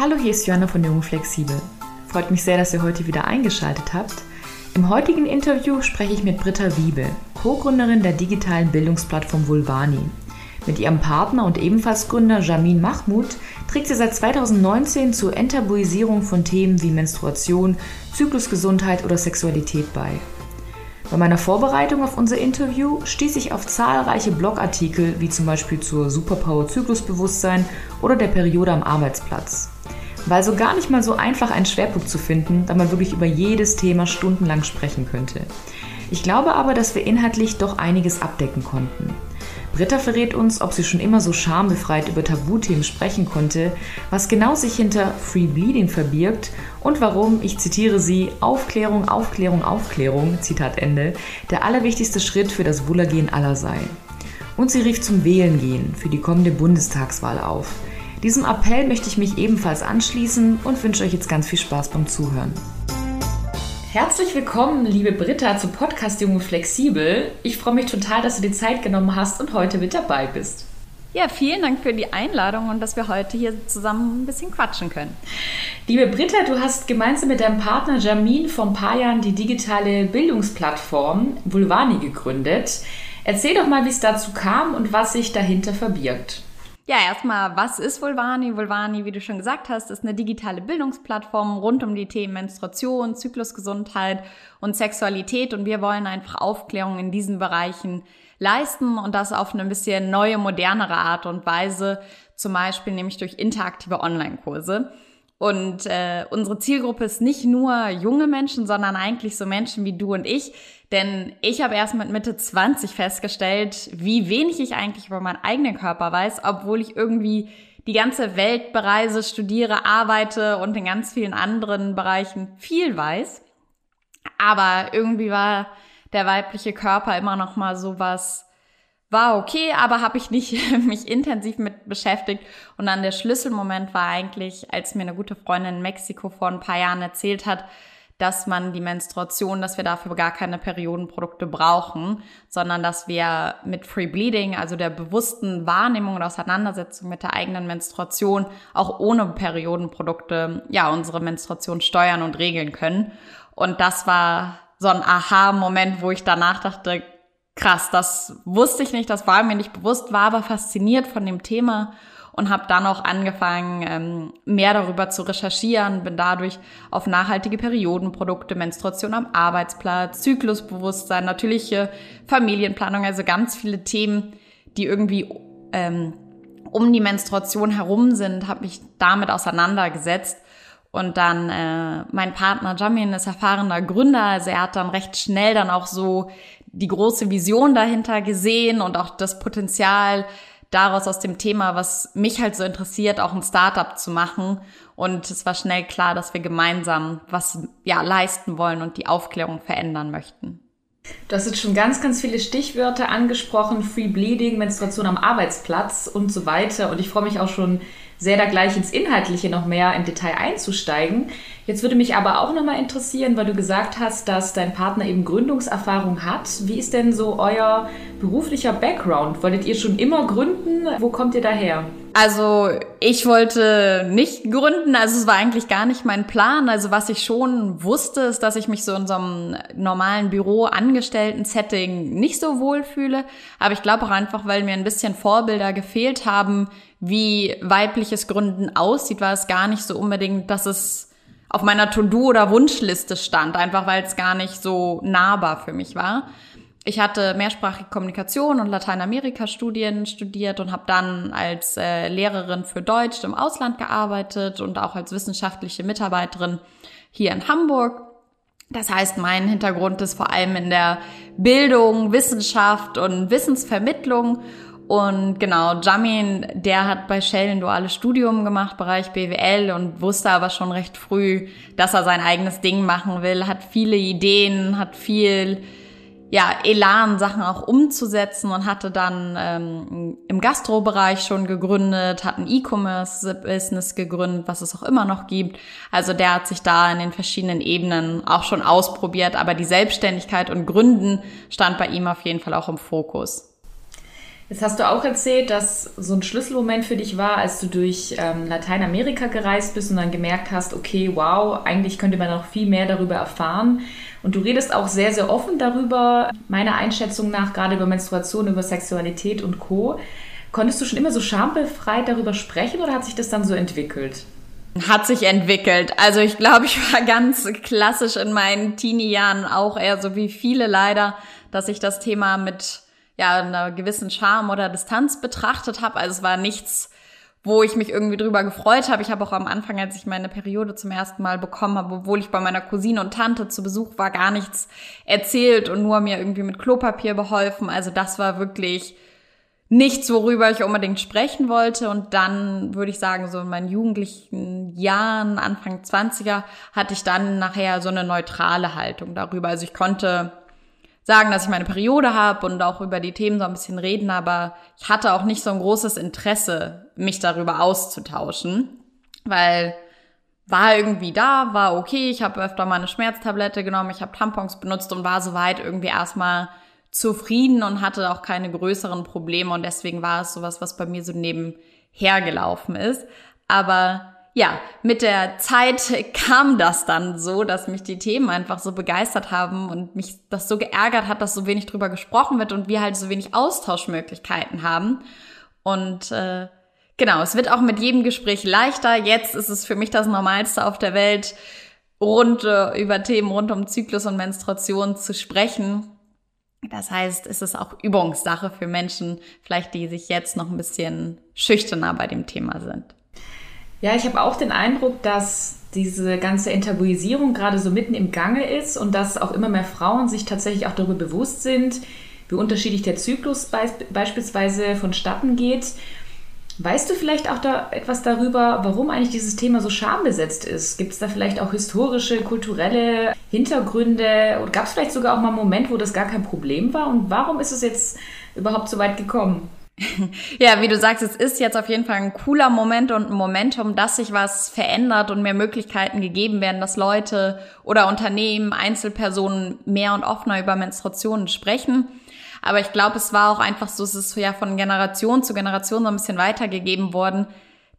Hallo, hier ist Joanna von Jung Flexibel. Freut mich sehr, dass ihr heute wieder eingeschaltet habt. Im heutigen Interview spreche ich mit Britta Wiebe, Co-Gründerin der digitalen Bildungsplattform Vulvani. Mit ihrem Partner und ebenfalls Gründer Jamin Mahmoud trägt sie seit 2019 zur Enttabuisierung von Themen wie Menstruation, Zyklusgesundheit oder Sexualität bei. Bei meiner Vorbereitung auf unser Interview stieß ich auf zahlreiche Blogartikel, wie zum Beispiel zur Superpower Zyklusbewusstsein oder der Periode am Arbeitsplatz. War also gar nicht mal so einfach, einen Schwerpunkt zu finden, da man wirklich über jedes Thema stundenlang sprechen könnte. Ich glaube aber, dass wir inhaltlich doch einiges abdecken konnten. Britta verrät uns, ob sie schon immer so schambefreit über Tabuthemen sprechen konnte, was genau sich hinter Free Bleeding verbirgt und warum, ich zitiere sie, Aufklärung, Aufklärung, Aufklärung, Zitat Ende, der allerwichtigste Schritt für das Wohlergehen aller sei. Und sie rief zum Wählen gehen für die kommende Bundestagswahl auf. Diesem Appell möchte ich mich ebenfalls anschließen und wünsche euch jetzt ganz viel Spaß beim Zuhören. Herzlich willkommen, liebe Britta, zum Podcast Junge Flexibel. Ich freue mich total, dass du dir Zeit genommen hast und heute mit dabei bist. Ja, vielen Dank für die Einladung und dass wir heute hier zusammen ein bisschen quatschen können. Liebe Britta, du hast gemeinsam mit deinem Partner Jamin vor ein paar Jahren die digitale Bildungsplattform Vulvani gegründet. Erzähl doch mal, wie es dazu kam und was sich dahinter verbirgt. Ja, erstmal, was ist Vulvani? Vulvani, wie du schon gesagt hast, ist eine digitale Bildungsplattform rund um die Themen Menstruation, Zyklusgesundheit und Sexualität und wir wollen einfach Aufklärung in diesen Bereichen leisten und das auf eine bisschen neue, modernere Art und Weise, zum Beispiel nämlich durch interaktive Online-Kurse. Und äh, unsere Zielgruppe ist nicht nur junge Menschen, sondern eigentlich so Menschen wie du und ich. Denn ich habe erst mit Mitte 20 festgestellt, wie wenig ich eigentlich über meinen eigenen Körper weiß, obwohl ich irgendwie die ganze Welt bereise, studiere, arbeite und in ganz vielen anderen Bereichen viel weiß. Aber irgendwie war der weibliche Körper immer noch mal so was war okay, aber habe ich nicht mich intensiv mit beschäftigt. Und dann der Schlüsselmoment war eigentlich, als mir eine gute Freundin in Mexiko vor ein paar Jahren erzählt hat, dass man die Menstruation, dass wir dafür gar keine Periodenprodukte brauchen, sondern dass wir mit Free Bleeding, also der bewussten Wahrnehmung und Auseinandersetzung mit der eigenen Menstruation, auch ohne Periodenprodukte, ja, unsere Menstruation steuern und regeln können. Und das war so ein Aha-Moment, wo ich danach dachte, krass, das wusste ich nicht, das war mir nicht bewusst, war aber fasziniert von dem Thema und habe dann auch angefangen, ähm, mehr darüber zu recherchieren, bin dadurch auf nachhaltige Periodenprodukte, Menstruation am Arbeitsplatz, Zyklusbewusstsein, natürliche Familienplanung, also ganz viele Themen, die irgendwie ähm, um die Menstruation herum sind, habe mich damit auseinandergesetzt. Und dann äh, mein Partner Jamin ist erfahrener Gründer, also er hat dann recht schnell dann auch so die große Vision dahinter gesehen und auch das Potenzial daraus aus dem Thema, was mich halt so interessiert, auch ein Startup zu machen. Und es war schnell klar, dass wir gemeinsam was ja leisten wollen und die Aufklärung verändern möchten. Du hast jetzt schon ganz, ganz viele Stichwörter angesprochen, Free Bleeding, Menstruation am Arbeitsplatz und so weiter. Und ich freue mich auch schon sehr, da gleich ins Inhaltliche noch mehr im Detail einzusteigen. Jetzt würde mich aber auch nochmal interessieren, weil du gesagt hast, dass dein Partner eben Gründungserfahrung hat. Wie ist denn so euer beruflicher Background? Wolltet ihr schon immer gründen? Wo kommt ihr daher? Also ich wollte nicht gründen, also es war eigentlich gar nicht mein Plan. Also was ich schon wusste, ist, dass ich mich so in so einem normalen Büro angestellten Setting nicht so wohl fühle. Aber ich glaube auch einfach, weil mir ein bisschen Vorbilder gefehlt haben, wie weibliches Gründen aussieht, war es gar nicht so unbedingt, dass es auf meiner To-Do- oder Wunschliste stand, einfach weil es gar nicht so nahbar für mich war. Ich hatte mehrsprachige Kommunikation und Lateinamerika-Studien studiert und habe dann als äh, Lehrerin für Deutsch im Ausland gearbeitet und auch als wissenschaftliche Mitarbeiterin hier in Hamburg. Das heißt, mein Hintergrund ist vor allem in der Bildung, Wissenschaft und Wissensvermittlung und genau, Jamin, der hat bei Shell ein duales Studium gemacht, Bereich BWL und wusste aber schon recht früh, dass er sein eigenes Ding machen will, hat viele Ideen, hat viel ja, Elan, Sachen auch umzusetzen und hatte dann ähm, im Gastrobereich schon gegründet, hat ein E-Commerce-Business gegründet, was es auch immer noch gibt. Also der hat sich da in den verschiedenen Ebenen auch schon ausprobiert, aber die Selbstständigkeit und Gründen stand bei ihm auf jeden Fall auch im Fokus. Jetzt hast du auch erzählt, dass so ein Schlüsselmoment für dich war, als du durch ähm, Lateinamerika gereist bist und dann gemerkt hast, okay, wow, eigentlich könnte man noch viel mehr darüber erfahren. Und du redest auch sehr, sehr offen darüber, meiner Einschätzung nach, gerade über Menstruation, über Sexualität und Co. Konntest du schon immer so schambefreit darüber sprechen oder hat sich das dann so entwickelt? Hat sich entwickelt. Also ich glaube, ich war ganz klassisch in meinen Teenie-Jahren auch eher so wie viele leider, dass ich das Thema mit ja einer gewissen Charme oder Distanz betrachtet habe. Also es war nichts, wo ich mich irgendwie drüber gefreut habe. Ich habe auch am Anfang, als ich meine Periode zum ersten Mal bekommen habe, obwohl ich bei meiner Cousine und Tante zu Besuch war, gar nichts erzählt und nur mir irgendwie mit Klopapier beholfen. Also das war wirklich nichts, worüber ich unbedingt sprechen wollte. Und dann würde ich sagen, so in meinen jugendlichen Jahren, Anfang 20er, hatte ich dann nachher so eine neutrale Haltung darüber. Also ich konnte sagen, dass ich meine Periode habe und auch über die Themen so ein bisschen reden, aber ich hatte auch nicht so ein großes Interesse, mich darüber auszutauschen, weil war irgendwie da, war okay, ich habe öfter mal eine Schmerztablette genommen, ich habe Tampons benutzt und war soweit irgendwie erstmal zufrieden und hatte auch keine größeren Probleme und deswegen war es sowas, was bei mir so nebenher gelaufen ist. Aber ja, mit der Zeit kam das dann so, dass mich die Themen einfach so begeistert haben und mich das so geärgert hat, dass so wenig drüber gesprochen wird und wir halt so wenig Austauschmöglichkeiten haben. Und äh, genau, es wird auch mit jedem Gespräch leichter. Jetzt ist es für mich das Normalste auf der Welt, rund äh, über Themen rund um Zyklus und Menstruation zu sprechen. Das heißt, es ist auch Übungssache für Menschen, vielleicht die sich jetzt noch ein bisschen schüchterner bei dem Thema sind. Ja, ich habe auch den Eindruck, dass diese ganze Enttabuisierung gerade so mitten im Gange ist und dass auch immer mehr Frauen sich tatsächlich auch darüber bewusst sind, wie unterschiedlich der Zyklus be beispielsweise vonstatten geht. Weißt du vielleicht auch da etwas darüber, warum eigentlich dieses Thema so schambesetzt ist? Gibt es da vielleicht auch historische, kulturelle Hintergründe? Gab es vielleicht sogar auch mal einen Moment, wo das gar kein Problem war? Und warum ist es jetzt überhaupt so weit gekommen? Ja, wie du sagst, es ist jetzt auf jeden Fall ein cooler Moment und ein Momentum, dass sich was verändert und mehr Möglichkeiten gegeben werden, dass Leute oder Unternehmen, Einzelpersonen mehr und offener über Menstruationen sprechen. Aber ich glaube, es war auch einfach so, es ist ja von Generation zu Generation so ein bisschen weitergegeben worden,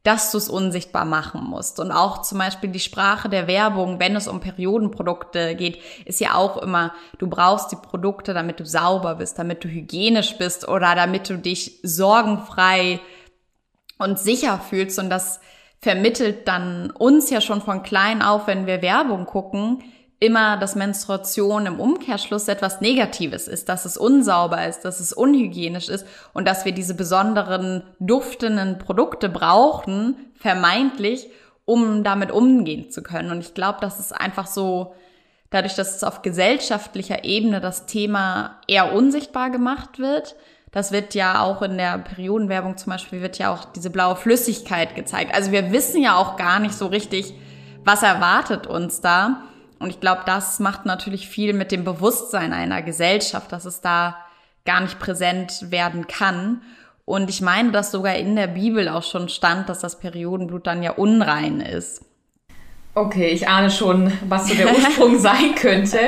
dass du es unsichtbar machen musst. Und auch zum Beispiel die Sprache der Werbung, wenn es um Periodenprodukte geht, ist ja auch immer, du brauchst die Produkte, damit du sauber bist, damit du hygienisch bist oder damit du dich sorgenfrei und sicher fühlst. Und das vermittelt dann uns ja schon von klein auf, wenn wir Werbung gucken, immer, dass Menstruation im Umkehrschluss etwas Negatives ist, dass es unsauber ist, dass es unhygienisch ist und dass wir diese besonderen duftenden Produkte brauchen, vermeintlich, um damit umgehen zu können. Und ich glaube, das ist einfach so, dadurch, dass es auf gesellschaftlicher Ebene das Thema eher unsichtbar gemacht wird, das wird ja auch in der Periodenwerbung zum Beispiel, wird ja auch diese blaue Flüssigkeit gezeigt. Also wir wissen ja auch gar nicht so richtig, was erwartet uns da. Und ich glaube, das macht natürlich viel mit dem Bewusstsein einer Gesellschaft, dass es da gar nicht präsent werden kann. Und ich meine, dass sogar in der Bibel auch schon stand, dass das Periodenblut dann ja unrein ist. Okay, ich ahne schon, was so der Ursprung sein könnte.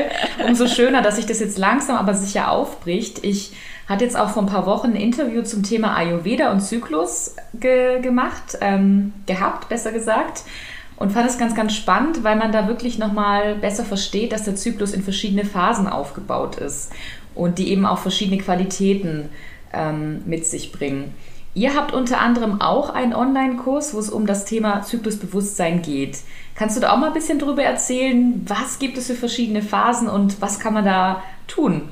Umso schöner, dass sich das jetzt langsam aber sicher aufbricht. Ich hatte jetzt auch vor ein paar Wochen ein Interview zum Thema Ayurveda und Zyklus ge gemacht, ähm, gehabt, besser gesagt und fand es ganz, ganz spannend, weil man da wirklich nochmal besser versteht, dass der Zyklus in verschiedene Phasen aufgebaut ist und die eben auch verschiedene Qualitäten ähm, mit sich bringen. Ihr habt unter anderem auch einen Online-Kurs, wo es um das Thema Zyklusbewusstsein geht. Kannst du da auch mal ein bisschen drüber erzählen? Was gibt es für verschiedene Phasen und was kann man da tun?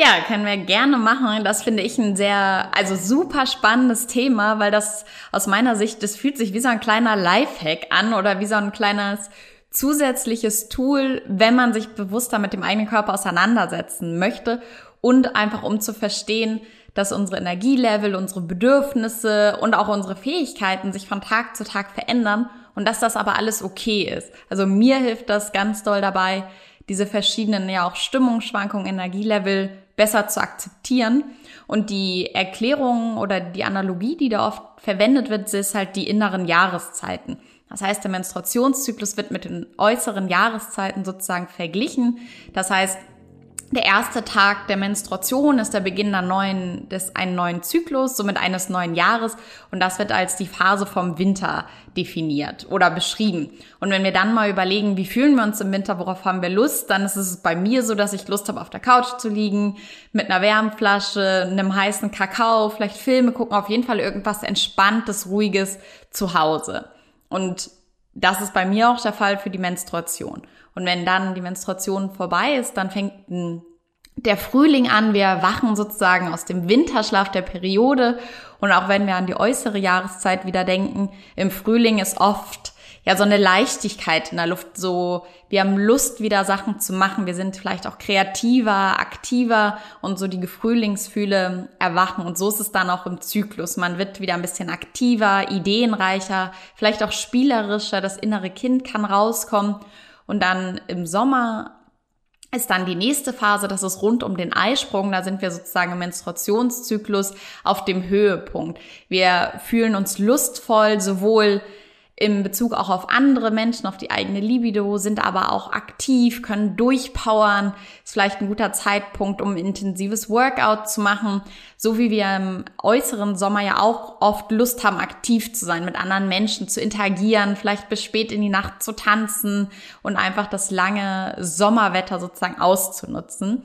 Ja, können wir gerne machen. Das finde ich ein sehr, also super spannendes Thema, weil das aus meiner Sicht, das fühlt sich wie so ein kleiner Lifehack an oder wie so ein kleines zusätzliches Tool, wenn man sich bewusster mit dem eigenen Körper auseinandersetzen möchte und einfach um zu verstehen, dass unsere Energielevel, unsere Bedürfnisse und auch unsere Fähigkeiten sich von Tag zu Tag verändern und dass das aber alles okay ist. Also mir hilft das ganz doll dabei, diese verschiedenen ja auch Stimmungsschwankungen, Energielevel besser zu akzeptieren. Und die Erklärung oder die Analogie, die da oft verwendet wird, ist halt die inneren Jahreszeiten. Das heißt, der Menstruationszyklus wird mit den äußeren Jahreszeiten sozusagen verglichen. Das heißt, der erste Tag der Menstruation ist der Beginn einer neuen, des einen neuen Zyklus, somit eines neuen Jahres. Und das wird als die Phase vom Winter definiert oder beschrieben. Und wenn wir dann mal überlegen, wie fühlen wir uns im Winter, worauf haben wir Lust, dann ist es bei mir so, dass ich Lust habe, auf der Couch zu liegen, mit einer Wärmflasche, einem heißen Kakao, vielleicht Filme gucken, auf jeden Fall irgendwas Entspanntes, Ruhiges zu Hause. Und das ist bei mir auch der Fall für die Menstruation. Und wenn dann die Menstruation vorbei ist, dann fängt der Frühling an. Wir wachen sozusagen aus dem Winterschlaf der Periode. Und auch wenn wir an die äußere Jahreszeit wieder denken, im Frühling ist oft ja so eine Leichtigkeit in der Luft, so wir haben Lust wieder Sachen zu machen, wir sind vielleicht auch kreativer, aktiver und so die Frühlingsfühle erwachen und so ist es dann auch im Zyklus. Man wird wieder ein bisschen aktiver, ideenreicher, vielleicht auch spielerischer, das innere Kind kann rauskommen und dann im Sommer ist dann die nächste Phase, das ist rund um den Eisprung. Da sind wir sozusagen im Menstruationszyklus auf dem Höhepunkt. Wir fühlen uns lustvoll, sowohl im Bezug auch auf andere Menschen, auf die eigene Libido, sind aber auch aktiv, können durchpowern. Ist vielleicht ein guter Zeitpunkt, um intensives Workout zu machen. So wie wir im äußeren Sommer ja auch oft Lust haben, aktiv zu sein, mit anderen Menschen zu interagieren, vielleicht bis spät in die Nacht zu tanzen und einfach das lange Sommerwetter sozusagen auszunutzen.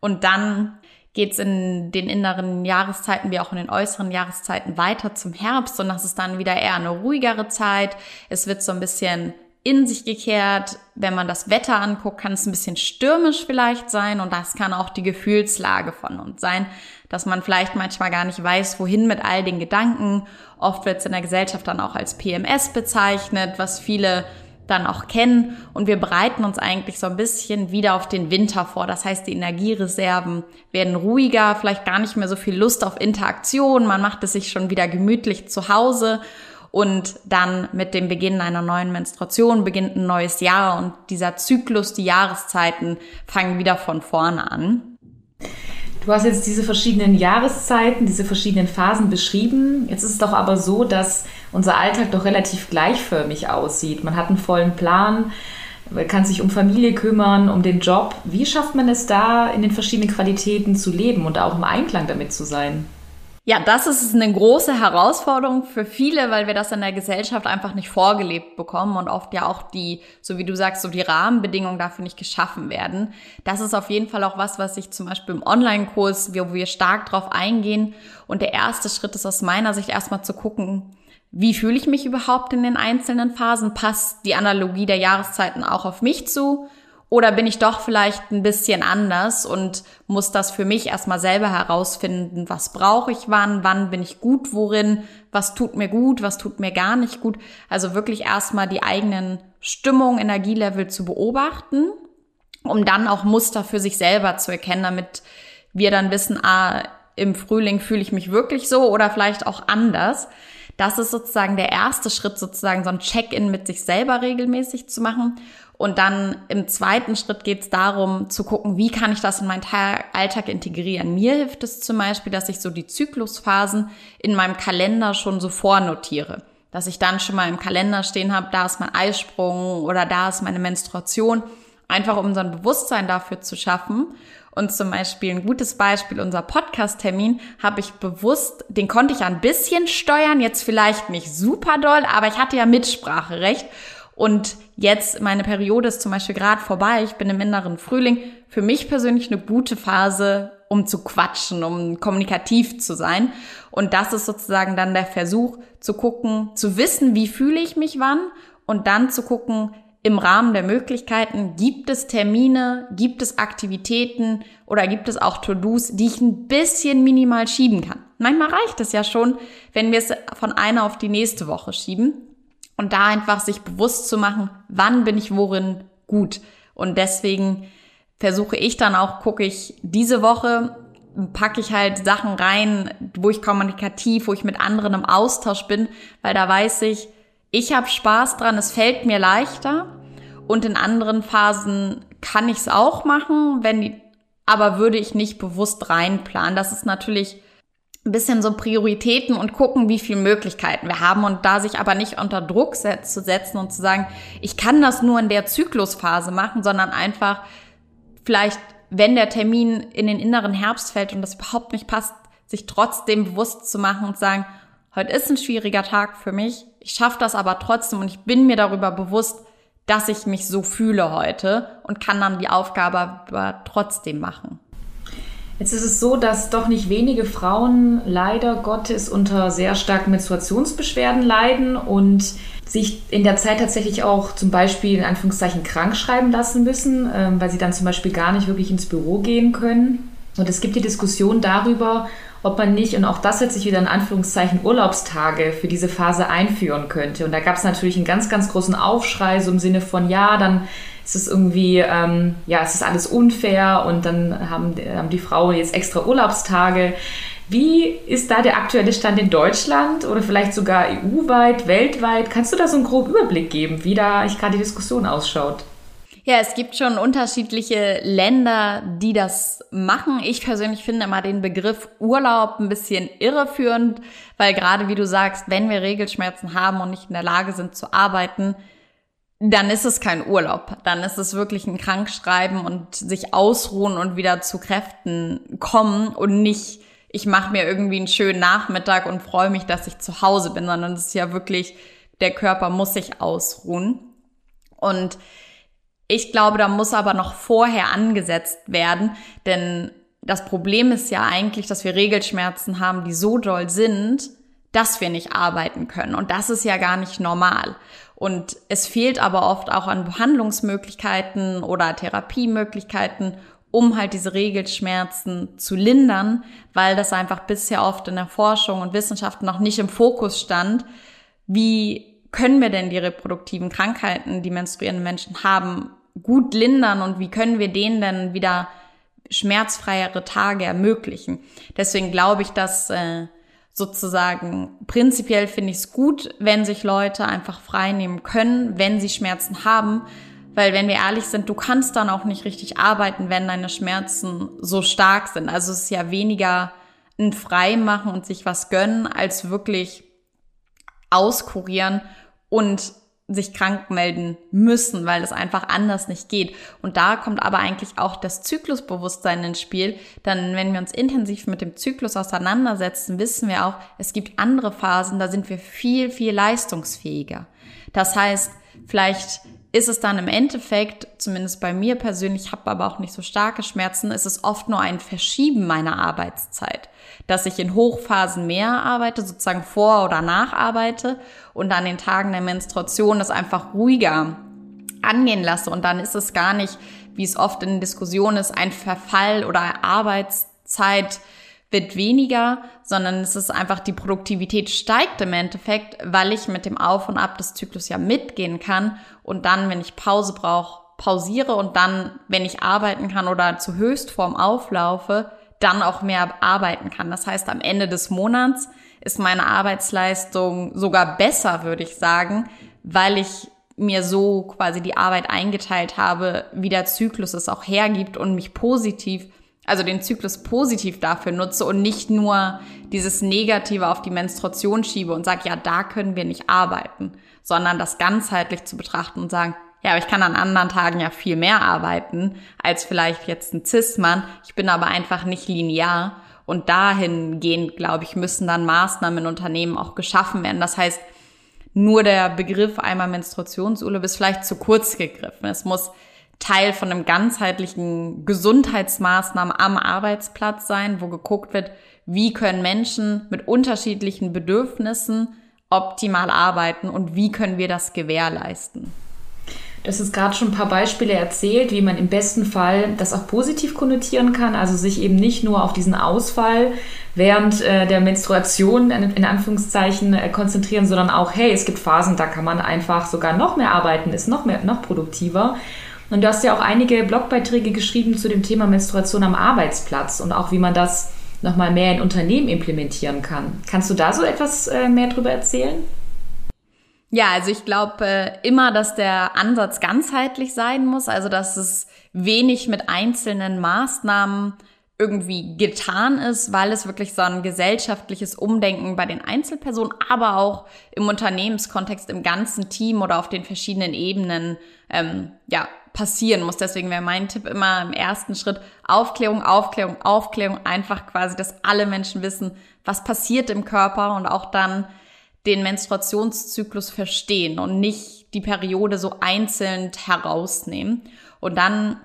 Und dann geht es in den inneren Jahreszeiten wie auch in den äußeren Jahreszeiten weiter zum Herbst und das ist dann wieder eher eine ruhigere Zeit. Es wird so ein bisschen in sich gekehrt. Wenn man das Wetter anguckt, kann es ein bisschen stürmisch vielleicht sein und das kann auch die Gefühlslage von uns sein, dass man vielleicht manchmal gar nicht weiß, wohin mit all den Gedanken. Oft wird es in der Gesellschaft dann auch als PMS bezeichnet, was viele dann auch kennen und wir bereiten uns eigentlich so ein bisschen wieder auf den Winter vor. Das heißt, die Energiereserven werden ruhiger, vielleicht gar nicht mehr so viel Lust auf Interaktion, man macht es sich schon wieder gemütlich zu Hause und dann mit dem Beginn einer neuen Menstruation beginnt ein neues Jahr und dieser Zyklus, die Jahreszeiten fangen wieder von vorne an. Du hast jetzt diese verschiedenen Jahreszeiten, diese verschiedenen Phasen beschrieben. Jetzt ist es doch aber so, dass unser Alltag doch relativ gleichförmig aussieht. Man hat einen vollen Plan, kann sich um Familie kümmern, um den Job. Wie schafft man es da, in den verschiedenen Qualitäten zu leben und auch im Einklang damit zu sein? Ja, das ist eine große Herausforderung für viele, weil wir das in der Gesellschaft einfach nicht vorgelebt bekommen und oft ja auch die, so wie du sagst, so die Rahmenbedingungen dafür nicht geschaffen werden. Das ist auf jeden Fall auch was, was ich zum Beispiel im Online-Kurs, wo wir stark drauf eingehen. Und der erste Schritt ist aus meiner Sicht erstmal zu gucken, wie fühle ich mich überhaupt in den einzelnen Phasen? Passt die Analogie der Jahreszeiten auch auf mich zu? Oder bin ich doch vielleicht ein bisschen anders und muss das für mich erstmal selber herausfinden, was brauche ich wann, wann bin ich gut worin, was tut mir gut, was tut mir gar nicht gut. Also wirklich erstmal die eigenen Stimmung, Energielevel zu beobachten, um dann auch Muster für sich selber zu erkennen, damit wir dann wissen, ah, im Frühling fühle ich mich wirklich so oder vielleicht auch anders. Das ist sozusagen der erste Schritt, sozusagen so ein Check-in mit sich selber regelmäßig zu machen. Und dann im zweiten Schritt geht es darum zu gucken, wie kann ich das in meinen Alltag integrieren. Mir hilft es zum Beispiel, dass ich so die Zyklusphasen in meinem Kalender schon so vornotiere. Dass ich dann schon mal im Kalender stehen habe, da ist mein Eisprung oder da ist meine Menstruation. Einfach um so ein Bewusstsein dafür zu schaffen. Und zum Beispiel ein gutes Beispiel, unser Podcast-Termin habe ich bewusst, den konnte ich ein bisschen steuern, jetzt vielleicht nicht super doll, aber ich hatte ja Mitspracherecht. Und jetzt, meine Periode ist zum Beispiel gerade vorbei, ich bin im inneren Frühling. Für mich persönlich eine gute Phase, um zu quatschen, um kommunikativ zu sein. Und das ist sozusagen dann der Versuch zu gucken, zu wissen, wie fühle ich mich wann und dann zu gucken, im Rahmen der Möglichkeiten, gibt es Termine, gibt es Aktivitäten oder gibt es auch To-Dos, die ich ein bisschen minimal schieben kann. Manchmal reicht es ja schon, wenn wir es von einer auf die nächste Woche schieben und da einfach sich bewusst zu machen, wann bin ich worin gut. Und deswegen versuche ich dann auch, gucke ich diese Woche, packe ich halt Sachen rein, wo ich kommunikativ, wo ich mit anderen im Austausch bin, weil da weiß ich, ich habe Spaß dran, es fällt mir leichter. Und in anderen Phasen kann ich es auch machen, wenn die, aber würde ich nicht bewusst reinplanen. Das ist natürlich ein bisschen so Prioritäten und gucken, wie viele Möglichkeiten wir haben. Und da sich aber nicht unter Druck zu setzen und zu sagen, ich kann das nur in der Zyklusphase machen, sondern einfach vielleicht wenn der Termin in den inneren Herbst fällt und das überhaupt nicht passt, sich trotzdem bewusst zu machen und sagen, heute ist ein schwieriger Tag für mich, ich schaffe das aber trotzdem und ich bin mir darüber bewusst, dass ich mich so fühle heute und kann dann die Aufgabe aber trotzdem machen. Jetzt ist es so, dass doch nicht wenige Frauen leider Gottes unter sehr starken Menstruationsbeschwerden leiden und sich in der Zeit tatsächlich auch zum Beispiel in Anführungszeichen krank schreiben lassen müssen, ähm, weil sie dann zum Beispiel gar nicht wirklich ins Büro gehen können. Und es gibt die Diskussion darüber, ob man nicht, und auch das hat sich wieder in Anführungszeichen Urlaubstage für diese Phase einführen könnte. Und da gab es natürlich einen ganz, ganz großen Aufschrei, so im Sinne von, ja, dann ist es irgendwie, ähm, ja, es ist alles unfair und dann haben, haben die Frauen jetzt extra Urlaubstage. Wie ist da der aktuelle Stand in Deutschland oder vielleicht sogar EU-weit, weltweit? Kannst du da so einen groben Überblick geben, wie da gerade die Diskussion ausschaut? Ja, es gibt schon unterschiedliche Länder, die das machen. Ich persönlich finde immer den Begriff Urlaub ein bisschen irreführend, weil gerade wie du sagst, wenn wir Regelschmerzen haben und nicht in der Lage sind zu arbeiten, dann ist es kein Urlaub. Dann ist es wirklich ein Krankschreiben und sich ausruhen und wieder zu Kräften kommen und nicht, ich mache mir irgendwie einen schönen Nachmittag und freue mich, dass ich zu Hause bin, sondern es ist ja wirklich, der Körper muss sich ausruhen. Und ich glaube, da muss aber noch vorher angesetzt werden, denn das Problem ist ja eigentlich, dass wir Regelschmerzen haben, die so doll sind, dass wir nicht arbeiten können. Und das ist ja gar nicht normal. Und es fehlt aber oft auch an Behandlungsmöglichkeiten oder Therapiemöglichkeiten, um halt diese Regelschmerzen zu lindern, weil das einfach bisher oft in der Forschung und Wissenschaft noch nicht im Fokus stand. Wie können wir denn die reproduktiven Krankheiten, die menstruierende Menschen haben, gut lindern und wie können wir denen denn wieder schmerzfreiere Tage ermöglichen? Deswegen glaube ich, dass äh, sozusagen prinzipiell finde ich es gut, wenn sich Leute einfach frei nehmen können, wenn sie Schmerzen haben. Weil wenn wir ehrlich sind, du kannst dann auch nicht richtig arbeiten, wenn deine Schmerzen so stark sind. Also es ist ja weniger ein Freimachen und sich was gönnen, als wirklich auskurieren und sich krank melden müssen, weil es einfach anders nicht geht. Und da kommt aber eigentlich auch das Zyklusbewusstsein ins Spiel. Dann, wenn wir uns intensiv mit dem Zyklus auseinandersetzen, wissen wir auch, es gibt andere Phasen, da sind wir viel, viel leistungsfähiger. Das heißt, vielleicht ist es dann im Endeffekt, zumindest bei mir persönlich, ich habe aber auch nicht so starke Schmerzen, ist es oft nur ein Verschieben meiner Arbeitszeit. Dass ich in Hochphasen mehr arbeite, sozusagen vor- oder nacharbeite und an den Tagen der Menstruation das einfach ruhiger angehen lasse. Und dann ist es gar nicht, wie es oft in Diskussionen ist, ein Verfall oder Arbeitszeit wird weniger, sondern es ist einfach die Produktivität steigt im Endeffekt, weil ich mit dem Auf und Ab des Zyklus ja mitgehen kann und dann, wenn ich Pause brauche, pausiere und dann, wenn ich arbeiten kann oder zur Höchstform auflaufe, dann auch mehr arbeiten kann. Das heißt, am Ende des Monats ist meine Arbeitsleistung sogar besser, würde ich sagen, weil ich mir so quasi die Arbeit eingeteilt habe, wie der Zyklus es auch hergibt und mich positiv also den Zyklus positiv dafür nutze und nicht nur dieses Negative auf die Menstruation schiebe und sage, ja, da können wir nicht arbeiten, sondern das ganzheitlich zu betrachten und sagen, ja, aber ich kann an anderen Tagen ja viel mehr arbeiten als vielleicht jetzt ein Cis-Mann. Ich bin aber einfach nicht linear. Und dahingehend, glaube ich, müssen dann Maßnahmen in Unternehmen auch geschaffen werden. Das heißt, nur der Begriff einmal Menstruationsurlaub ist vielleicht zu kurz gegriffen. Es muss Teil von einem ganzheitlichen Gesundheitsmaßnahmen am Arbeitsplatz sein, wo geguckt wird, wie können Menschen mit unterschiedlichen Bedürfnissen optimal arbeiten und wie können wir das gewährleisten. Das ist gerade schon ein paar Beispiele erzählt, wie man im besten Fall das auch positiv konnotieren kann, also sich eben nicht nur auf diesen Ausfall während äh, der Menstruation in, Anführungszeichen äh, konzentrieren, sondern auch, hey, es gibt Phasen, da kann man einfach sogar noch mehr arbeiten, ist noch mehr, noch produktiver. Und du hast ja auch einige Blogbeiträge geschrieben zu dem Thema Menstruation am Arbeitsplatz und auch wie man das nochmal mehr in Unternehmen implementieren kann. Kannst du da so etwas äh, mehr drüber erzählen? Ja, also ich glaube äh, immer, dass der Ansatz ganzheitlich sein muss, also dass es wenig mit einzelnen Maßnahmen irgendwie getan ist, weil es wirklich so ein gesellschaftliches Umdenken bei den Einzelpersonen, aber auch im Unternehmenskontext, im ganzen Team oder auf den verschiedenen Ebenen ähm, ja, passieren muss. Deswegen wäre mein Tipp immer im ersten Schritt Aufklärung, Aufklärung, Aufklärung, einfach quasi, dass alle Menschen wissen, was passiert im Körper und auch dann den Menstruationszyklus verstehen und nicht die Periode so einzeln herausnehmen. Und dann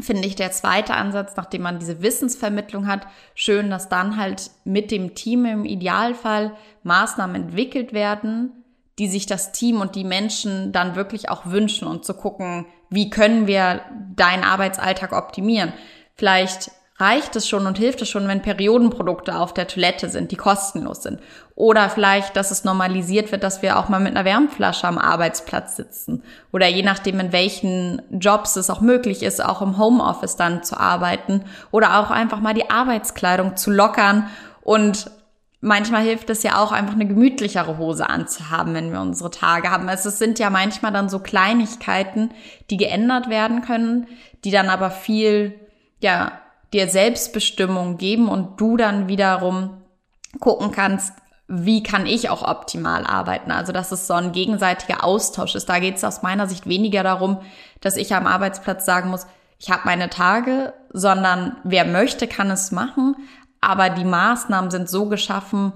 finde ich der zweite Ansatz, nachdem man diese Wissensvermittlung hat, schön, dass dann halt mit dem Team im Idealfall Maßnahmen entwickelt werden, die sich das Team und die Menschen dann wirklich auch wünschen und zu gucken, wie können wir deinen Arbeitsalltag optimieren. Vielleicht reicht es schon und hilft es schon, wenn Periodenprodukte auf der Toilette sind, die kostenlos sind. Oder vielleicht, dass es normalisiert wird, dass wir auch mal mit einer Wärmflasche am Arbeitsplatz sitzen. Oder je nachdem, in welchen Jobs es auch möglich ist, auch im Homeoffice dann zu arbeiten. Oder auch einfach mal die Arbeitskleidung zu lockern. Und manchmal hilft es ja auch einfach eine gemütlichere Hose anzuhaben, wenn wir unsere Tage haben. Also es sind ja manchmal dann so Kleinigkeiten, die geändert werden können, die dann aber viel, ja, dir Selbstbestimmung geben und du dann wiederum gucken kannst, wie kann ich auch optimal arbeiten? Also, dass es so ein gegenseitiger Austausch ist. Da geht es aus meiner Sicht weniger darum, dass ich am Arbeitsplatz sagen muss, ich habe meine Tage, sondern wer möchte, kann es machen. Aber die Maßnahmen sind so geschaffen,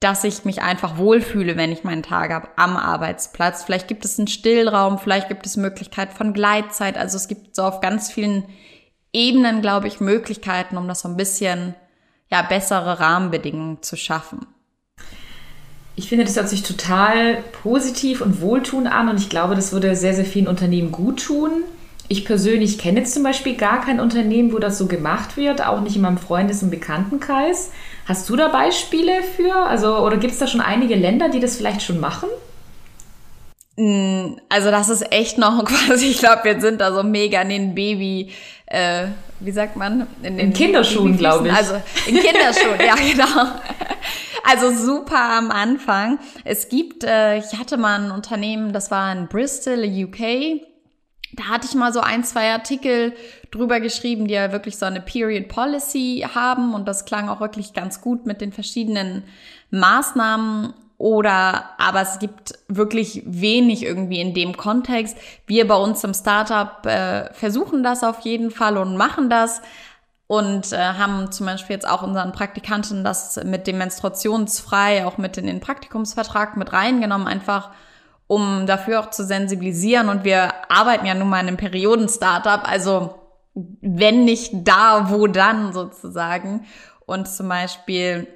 dass ich mich einfach wohlfühle, wenn ich meinen Tag habe am Arbeitsplatz. Vielleicht gibt es einen Stillraum, vielleicht gibt es Möglichkeit von Gleitzeit. Also es gibt so auf ganz vielen Ebenen, glaube ich, Möglichkeiten, um das so ein bisschen ja, bessere Rahmenbedingungen zu schaffen. Ich finde, das hört sich total positiv und wohltuend an und ich glaube, das würde sehr, sehr vielen Unternehmen gut tun. Ich persönlich kenne jetzt zum Beispiel gar kein Unternehmen, wo das so gemacht wird, auch nicht in meinem Freundes- und Bekanntenkreis. Hast du da Beispiele für? Also, oder gibt es da schon einige Länder, die das vielleicht schon machen? Mm, also das ist echt noch quasi, ich glaube, wir sind da so mega in den Baby, äh, wie sagt man? In, den in Kinderschuhen, glaube ich. Also in Kinderschuhen, ja genau. Also super am Anfang. Es gibt, äh, ich hatte mal ein Unternehmen, das war in Bristol, UK. Da hatte ich mal so ein, zwei Artikel drüber geschrieben, die ja wirklich so eine Period Policy haben und das klang auch wirklich ganz gut mit den verschiedenen Maßnahmen oder aber es gibt wirklich wenig irgendwie in dem Kontext. Wir bei uns im Startup äh, versuchen das auf jeden Fall und machen das und äh, haben zum Beispiel jetzt auch unseren Praktikanten das mit dem menstruationsfrei auch mit in den Praktikumsvertrag mit reingenommen, einfach um dafür auch zu sensibilisieren. Und wir arbeiten ja nun mal in einem Perioden-Startup, also wenn nicht da, wo dann sozusagen. Und zum Beispiel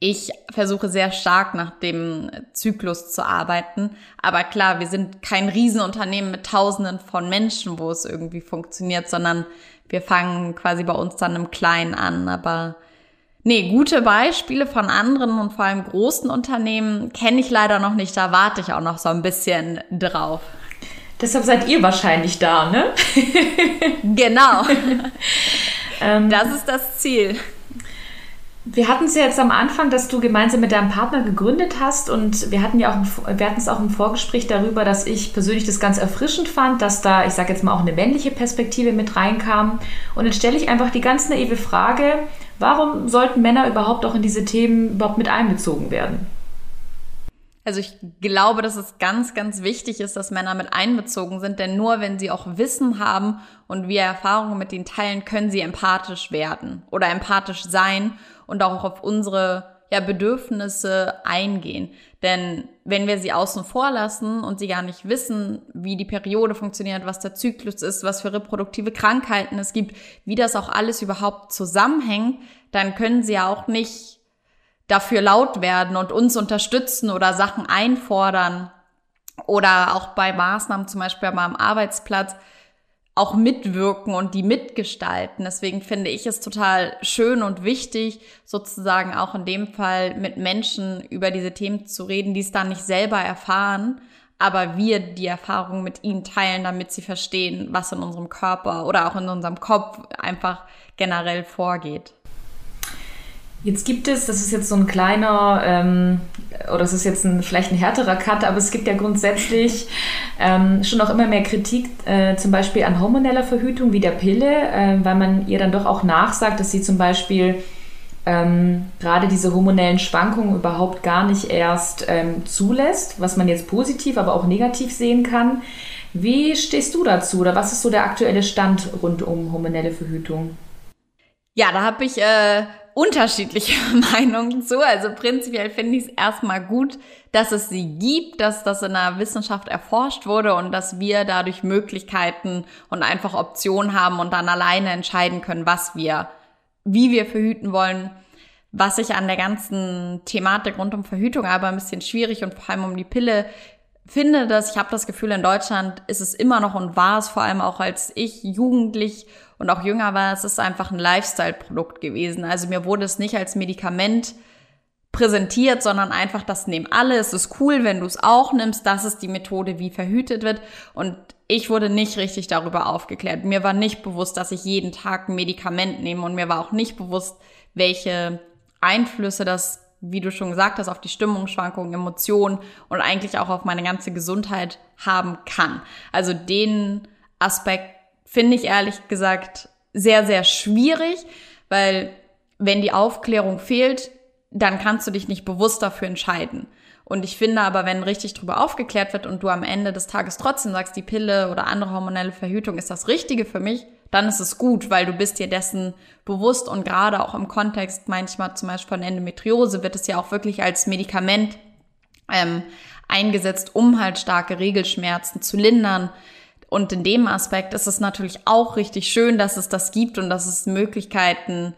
ich versuche sehr stark nach dem Zyklus zu arbeiten. Aber klar, wir sind kein Riesenunternehmen mit Tausenden von Menschen, wo es irgendwie funktioniert, sondern wir fangen quasi bei uns dann im Kleinen an. Aber nee, gute Beispiele von anderen und vor allem großen Unternehmen kenne ich leider noch nicht. Da warte ich auch noch so ein bisschen drauf. Deshalb seid ihr wahrscheinlich da, ne? genau. Ähm, das ist das Ziel. Wir hatten es ja jetzt am Anfang, dass du gemeinsam mit deinem Partner gegründet hast und wir hatten ja auch, wir hatten es auch im Vorgespräch darüber, dass ich persönlich das ganz erfrischend fand, dass da, ich sage jetzt mal auch eine männliche Perspektive mit reinkam. Und jetzt stelle ich einfach die ganz naive Frage, warum sollten Männer überhaupt auch in diese Themen überhaupt mit einbezogen werden? Also ich glaube, dass es ganz, ganz wichtig ist, dass Männer mit einbezogen sind, denn nur wenn sie auch Wissen haben und wir Erfahrungen mit ihnen teilen, können sie empathisch werden oder empathisch sein und auch auf unsere ja, Bedürfnisse eingehen. Denn wenn wir sie außen vor lassen und sie gar nicht wissen, wie die Periode funktioniert, was der Zyklus ist, was für reproduktive Krankheiten es gibt, wie das auch alles überhaupt zusammenhängt, dann können sie ja auch nicht dafür laut werden und uns unterstützen oder Sachen einfordern oder auch bei Maßnahmen zum Beispiel mal am Arbeitsplatz auch mitwirken und die mitgestalten. Deswegen finde ich es total schön und wichtig, sozusagen auch in dem Fall mit Menschen über diese Themen zu reden, die es dann nicht selber erfahren, aber wir die Erfahrung mit ihnen teilen, damit sie verstehen, was in unserem Körper oder auch in unserem Kopf einfach generell vorgeht. Jetzt gibt es, das ist jetzt so ein kleiner, ähm, oder es ist jetzt ein, vielleicht ein härterer Cut, aber es gibt ja grundsätzlich ähm, schon auch immer mehr Kritik, äh, zum Beispiel an hormoneller Verhütung wie der Pille, äh, weil man ihr dann doch auch nachsagt, dass sie zum Beispiel ähm, gerade diese hormonellen Schwankungen überhaupt gar nicht erst ähm, zulässt, was man jetzt positiv, aber auch negativ sehen kann. Wie stehst du dazu oder was ist so der aktuelle Stand rund um hormonelle Verhütung? Ja, da habe ich äh, unterschiedliche Meinungen zu. Also prinzipiell finde ich es erstmal gut, dass es sie gibt, dass das in der Wissenschaft erforscht wurde und dass wir dadurch Möglichkeiten und einfach Optionen haben und dann alleine entscheiden können, was wir, wie wir verhüten wollen. Was ich an der ganzen Thematik rund um Verhütung aber ein bisschen schwierig und vor allem um die Pille finde, dass ich habe das Gefühl, in Deutschland ist es immer noch und war es vor allem auch als ich jugendlich und auch jünger war, es ist einfach ein Lifestyle-Produkt gewesen. Also mir wurde es nicht als Medikament präsentiert, sondern einfach, das nehmen alle. Es ist cool, wenn du es auch nimmst. Das ist die Methode, wie verhütet wird. Und ich wurde nicht richtig darüber aufgeklärt. Mir war nicht bewusst, dass ich jeden Tag ein Medikament nehme und mir war auch nicht bewusst, welche Einflüsse das, wie du schon gesagt hast, auf die Stimmungsschwankungen, Emotionen und eigentlich auch auf meine ganze Gesundheit haben kann. Also den Aspekt finde ich ehrlich gesagt sehr, sehr schwierig, weil wenn die Aufklärung fehlt, dann kannst du dich nicht bewusst dafür entscheiden. Und ich finde aber, wenn richtig drüber aufgeklärt wird und du am Ende des Tages trotzdem sagst, die Pille oder andere hormonelle Verhütung ist das Richtige für mich, dann ist es gut, weil du bist dir dessen bewusst und gerade auch im Kontext manchmal zum Beispiel von Endometriose wird es ja auch wirklich als Medikament ähm, eingesetzt, um halt starke Regelschmerzen zu lindern. Und in dem Aspekt ist es natürlich auch richtig schön, dass es das gibt und dass es Möglichkeiten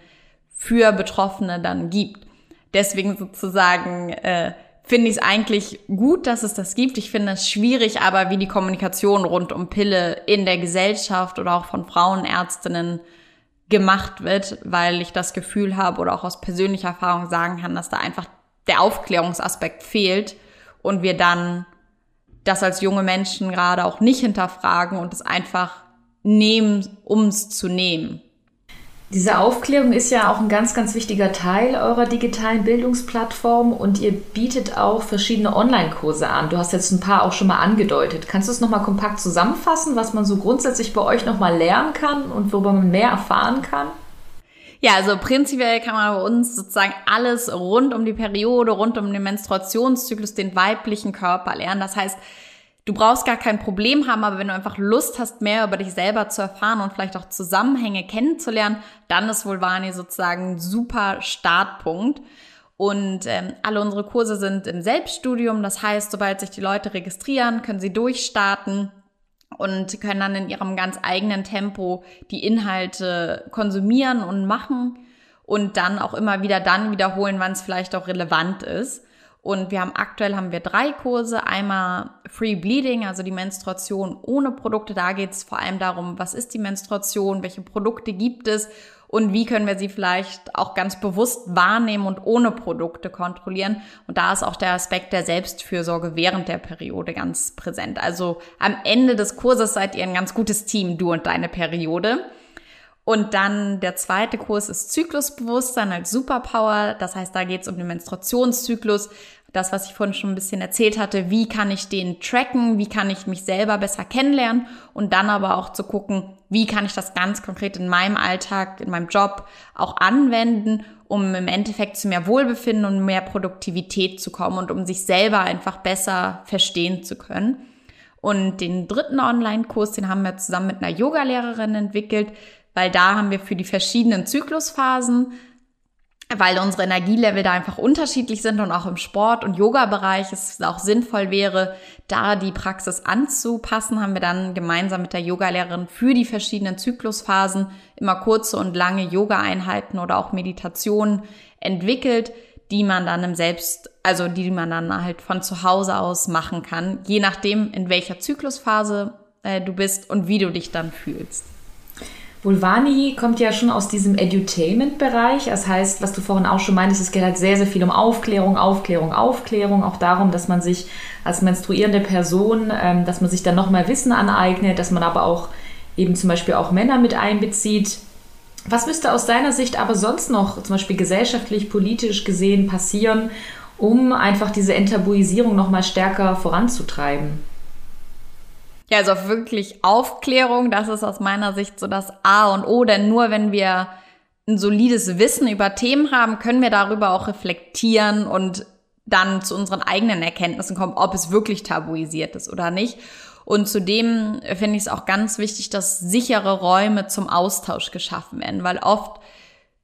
für Betroffene dann gibt. Deswegen sozusagen äh, finde ich es eigentlich gut, dass es das gibt. Ich finde es schwierig, aber wie die Kommunikation rund um Pille in der Gesellschaft oder auch von Frauenärztinnen gemacht wird, weil ich das Gefühl habe oder auch aus persönlicher Erfahrung sagen kann, dass da einfach der Aufklärungsaspekt fehlt und wir dann das als junge Menschen gerade auch nicht hinterfragen und es einfach nehmen, um es zu nehmen. Diese Aufklärung ist ja auch ein ganz, ganz wichtiger Teil eurer digitalen Bildungsplattform und ihr bietet auch verschiedene Online-Kurse an. Du hast jetzt ein paar auch schon mal angedeutet. Kannst du es nochmal kompakt zusammenfassen, was man so grundsätzlich bei euch nochmal lernen kann und worüber man mehr erfahren kann? Ja, also prinzipiell kann man bei uns sozusagen alles rund um die Periode, rund um den Menstruationszyklus, den weiblichen Körper lernen. Das heißt, du brauchst gar kein Problem haben, aber wenn du einfach Lust hast, mehr über dich selber zu erfahren und vielleicht auch Zusammenhänge kennenzulernen, dann ist Vulvani sozusagen ein super Startpunkt. Und ähm, alle unsere Kurse sind im Selbststudium. Das heißt, sobald sich die Leute registrieren, können sie durchstarten und können dann in ihrem ganz eigenen Tempo die Inhalte konsumieren und machen und dann auch immer wieder dann wiederholen, wann es vielleicht auch relevant ist. Und wir haben aktuell haben wir drei Kurse. Einmal Free Bleeding, also die Menstruation ohne Produkte. Da geht es vor allem darum, was ist die Menstruation, welche Produkte gibt es und wie können wir sie vielleicht auch ganz bewusst wahrnehmen und ohne Produkte kontrollieren. Und da ist auch der Aspekt der Selbstfürsorge während der Periode ganz präsent. Also am Ende des Kurses seid ihr ein ganz gutes Team, du und deine Periode. Und dann der zweite Kurs ist Zyklusbewusstsein als Superpower. Das heißt, da geht es um den Menstruationszyklus das, was ich vorhin schon ein bisschen erzählt hatte, wie kann ich den tracken, wie kann ich mich selber besser kennenlernen und dann aber auch zu gucken, wie kann ich das ganz konkret in meinem Alltag, in meinem Job auch anwenden, um im Endeffekt zu mehr Wohlbefinden und mehr Produktivität zu kommen und um sich selber einfach besser verstehen zu können. Und den dritten Online-Kurs, den haben wir zusammen mit einer Yogalehrerin entwickelt, weil da haben wir für die verschiedenen Zyklusphasen weil unsere Energielevel da einfach unterschiedlich sind und auch im Sport- und Yoga-Bereich es auch sinnvoll wäre, da die Praxis anzupassen, haben wir dann gemeinsam mit der Yogalehrerin für die verschiedenen Zyklusphasen immer kurze und lange Yoga-Einheiten oder auch Meditationen entwickelt, die man dann im Selbst, also die man dann halt von zu Hause aus machen kann, je nachdem, in welcher Zyklusphase äh, du bist und wie du dich dann fühlst. Vulvani kommt ja schon aus diesem Edutainment-Bereich. Das heißt, was du vorhin auch schon meintest, es geht halt sehr, sehr viel um Aufklärung, Aufklärung, Aufklärung. Auch darum, dass man sich als menstruierende Person, ähm, dass man sich dann noch mehr Wissen aneignet, dass man aber auch eben zum Beispiel auch Männer mit einbezieht. Was müsste aus deiner Sicht aber sonst noch, zum Beispiel gesellschaftlich, politisch gesehen, passieren, um einfach diese Enttabuisierung noch mal stärker voranzutreiben? Ja, also wirklich Aufklärung, das ist aus meiner Sicht so das A und O, denn nur wenn wir ein solides Wissen über Themen haben, können wir darüber auch reflektieren und dann zu unseren eigenen Erkenntnissen kommen, ob es wirklich tabuisiert ist oder nicht. Und zudem finde ich es auch ganz wichtig, dass sichere Räume zum Austausch geschaffen werden, weil oft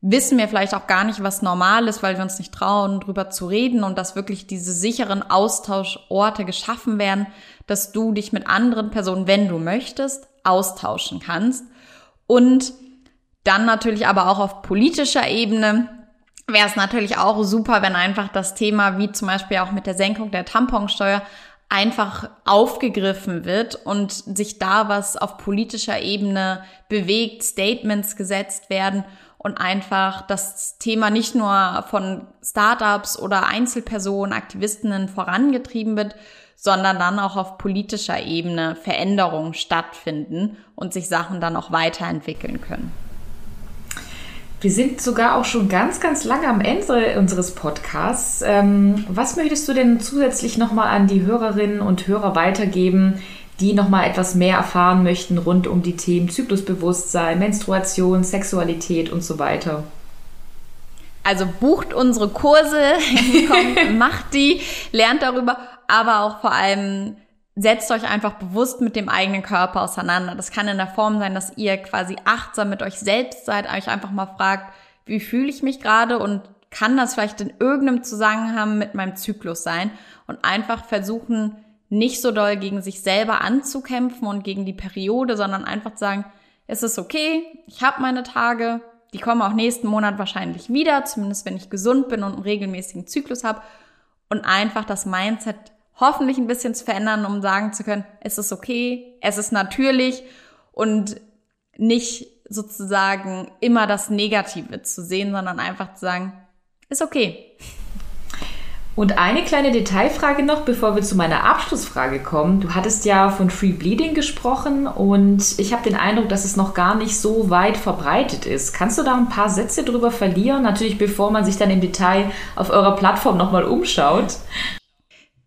wissen wir vielleicht auch gar nicht, was normal ist, weil wir uns nicht trauen, drüber zu reden und dass wirklich diese sicheren Austauschorte geschaffen werden, dass du dich mit anderen Personen, wenn du möchtest, austauschen kannst. Und dann natürlich aber auch auf politischer Ebene wäre es natürlich auch super, wenn einfach das Thema, wie zum Beispiel auch mit der Senkung der Tamponsteuer, einfach aufgegriffen wird und sich da was auf politischer Ebene bewegt, Statements gesetzt werden und einfach das Thema nicht nur von Startups oder Einzelpersonen, Aktivistinnen vorangetrieben wird, sondern dann auch auf politischer Ebene Veränderungen stattfinden und sich Sachen dann auch weiterentwickeln können. Wir sind sogar auch schon ganz, ganz lange am Ende unseres Podcasts. Ähm, was möchtest du denn zusätzlich nochmal an die Hörerinnen und Hörer weitergeben, die nochmal etwas mehr erfahren möchten rund um die Themen Zyklusbewusstsein, Menstruation, Sexualität und so weiter? Also bucht unsere Kurse, kommt, macht die, lernt darüber, aber auch vor allem setzt euch einfach bewusst mit dem eigenen Körper auseinander. Das kann in der Form sein, dass ihr quasi achtsam mit euch selbst seid, euch einfach mal fragt, wie fühle ich mich gerade und kann das vielleicht in irgendeinem Zusammenhang mit meinem Zyklus sein und einfach versuchen, nicht so doll gegen sich selber anzukämpfen und gegen die Periode, sondern einfach zu sagen, es ist okay, ich habe meine Tage, die kommen auch nächsten Monat wahrscheinlich wieder, zumindest wenn ich gesund bin und einen regelmäßigen Zyklus habe und einfach das Mindset hoffentlich ein bisschen zu verändern, um sagen zu können, es ist okay, es ist natürlich und nicht sozusagen immer das Negative zu sehen, sondern einfach zu sagen, ist okay. Und eine kleine Detailfrage noch, bevor wir zu meiner Abschlussfrage kommen. Du hattest ja von Free Bleeding gesprochen und ich habe den Eindruck, dass es noch gar nicht so weit verbreitet ist. Kannst du da ein paar Sätze drüber verlieren? Natürlich, bevor man sich dann im Detail auf eurer Plattform nochmal umschaut.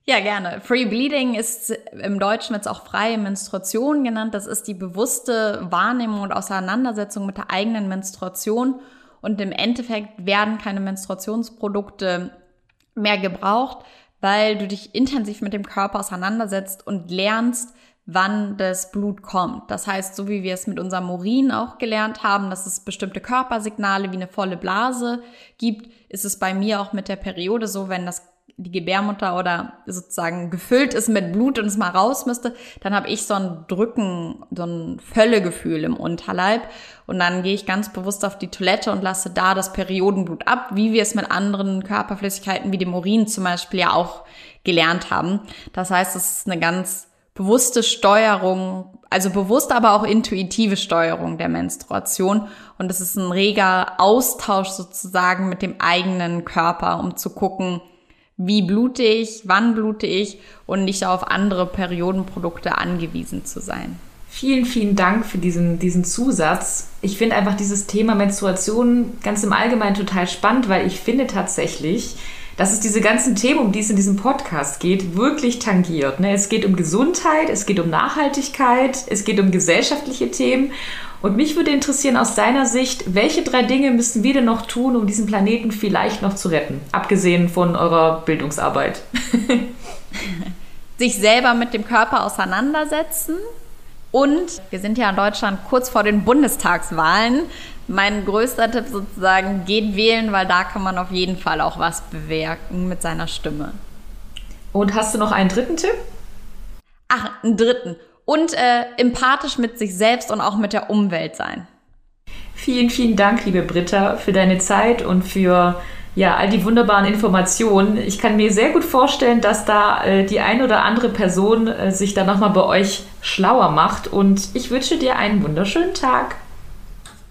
Ja, gerne. Free Bleeding ist im Deutschen jetzt auch freie Menstruation genannt. Das ist die bewusste Wahrnehmung und Auseinandersetzung mit der eigenen Menstruation. Und im Endeffekt werden keine Menstruationsprodukte mehr gebraucht, weil du dich intensiv mit dem Körper auseinandersetzt und lernst, wann das Blut kommt. Das heißt, so wie wir es mit unserem Urin auch gelernt haben, dass es bestimmte Körpersignale wie eine volle Blase gibt, ist es bei mir auch mit der Periode so, wenn das die Gebärmutter oder sozusagen gefüllt ist mit Blut und es mal raus müsste, dann habe ich so ein Drücken, so ein Völlegefühl im Unterleib und dann gehe ich ganz bewusst auf die Toilette und lasse da das Periodenblut ab, wie wir es mit anderen Körperflüssigkeiten wie dem Urin zum Beispiel ja auch gelernt haben. Das heißt, es ist eine ganz bewusste Steuerung, also bewusste, aber auch intuitive Steuerung der Menstruation. Und es ist ein reger Austausch sozusagen mit dem eigenen Körper, um zu gucken, wie blute ich, wann blute ich und nicht auf andere Periodenprodukte angewiesen zu sein. Vielen, vielen Dank für diesen, diesen Zusatz. Ich finde einfach dieses Thema Menstruation ganz im Allgemeinen total spannend, weil ich finde tatsächlich, dass es diese ganzen Themen, um die es in diesem Podcast geht, wirklich tangiert. Ne? Es geht um Gesundheit, es geht um Nachhaltigkeit, es geht um gesellschaftliche Themen. Und mich würde interessieren aus deiner Sicht, welche drei Dinge müssen wir denn noch tun, um diesen Planeten vielleicht noch zu retten? Abgesehen von eurer Bildungsarbeit. Sich selber mit dem Körper auseinandersetzen. Und wir sind ja in Deutschland kurz vor den Bundestagswahlen. Mein größter Tipp sozusagen, geht wählen, weil da kann man auf jeden Fall auch was bewirken mit seiner Stimme. Und hast du noch einen dritten Tipp? Ach, einen dritten und äh, empathisch mit sich selbst und auch mit der Umwelt sein. Vielen, vielen Dank, liebe Britta, für deine Zeit und für ja, all die wunderbaren Informationen. Ich kann mir sehr gut vorstellen, dass da äh, die ein oder andere Person äh, sich da nochmal bei euch schlauer macht und ich wünsche dir einen wunderschönen Tag.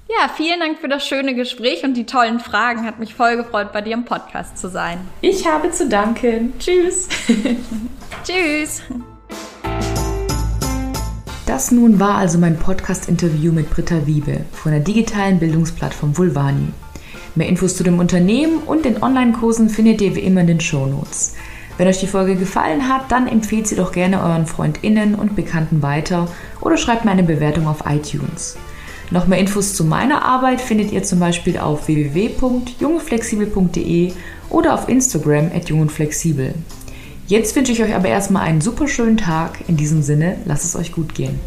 Ja, vielen Dank für das schöne Gespräch und die tollen Fragen. Hat mich voll gefreut, bei dir im Podcast zu sein. Ich habe zu danken. Tschüss. Tschüss. Das nun war also mein Podcast-Interview mit Britta Wiebe von der digitalen Bildungsplattform Vulvani. Mehr Infos zu dem Unternehmen und den Online-Kursen findet ihr wie immer in den Shownotes. Wenn euch die Folge gefallen hat, dann empfehlt sie doch gerne euren FreundInnen und Bekannten weiter oder schreibt mir eine Bewertung auf iTunes. Noch mehr Infos zu meiner Arbeit findet ihr zum Beispiel auf www.jungeflexibel.de oder auf Instagram at jungundflexibel. Jetzt wünsche ich euch aber erstmal einen super schönen Tag. In diesem Sinne, lasst es euch gut gehen.